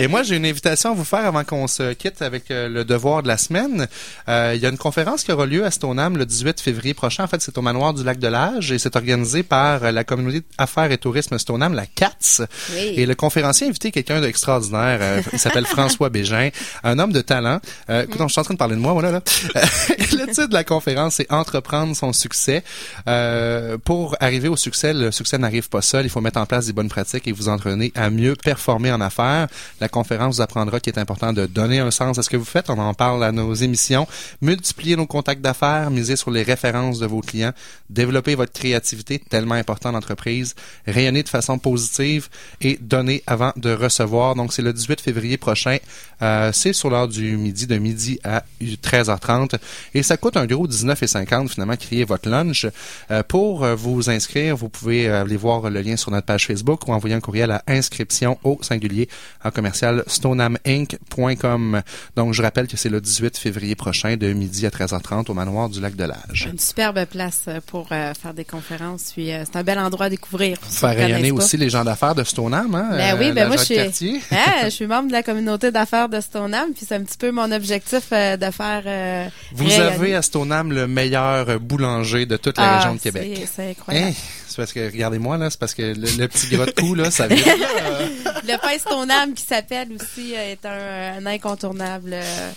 Et moi, j'ai une invitation à vous faire avant qu'on se quitte avec euh, le devoir de la semaine. Euh, il y a une conférence qui aura lieu à Stoneham le 18 février prochain. En fait, c'est au manoir du Lac de l'Âge et c'est organisé par euh, la communauté Affaires et Tourisme Stoneham, la CATS. Et le conférencier a invité quelqu'un d'extraordinaire. Euh, il s'appelle François Bégin, un homme de talent. Euh, écoute, je suis en train de parler de moi, voilà. Là. le titre de la conférence, c'est Entreprendre son succès. Euh, pour arriver au succès, le succès n'arrive pas seul. Il faut mettre en place des bonnes pratiques et vous entraîner à mieux performer en affaires. La conférence vous apprendra qu'il est important de donner un sens à ce que vous faites. On en parle à nos émissions. Multiplier nos contacts d'affaires, miser sur les références de vos clients, développer votre créativité, tellement important en entreprise, rayonner de façon positive et donner avant de recevoir. Donc, c'est le 18 février prochain. Euh, c'est sur l'heure du midi, de midi à 13h30. Et ça coûte un gros 19,50 finalement, créer votre lunch. Euh, pour euh, vous inscrire, vous pouvez aller voir le lien sur notre page Facebook ou envoyer un courriel à inscription au singulier en commercial stonaminc.com. Donc, je rappelle que c'est le 18 février prochain de midi à 13h30 au manoir du Lac de l'Âge. Une superbe place euh, pour euh, faire des conférences. Puis euh, c'est un bel endroit à découvrir. Faire rayonner aussi les gens d'affaires de Stoneham, hein? Ben oui, ben moi je suis. Hein, je suis membre de la communauté d'affaires de Stoneham, puis c'est un petit peu mon objectif de faire. Vous rayonner. avez à Stoneham le meilleur boulanger de toute la Ah, région de Québec. c'est- C'est incroyable. Hein? C'est parce que, regardez-moi, là, c'est parce que le, le petit gras de cou, là, ça vient. Le pain Stoneham qui s'appelle aussi euh, est un, un incontournable. euh,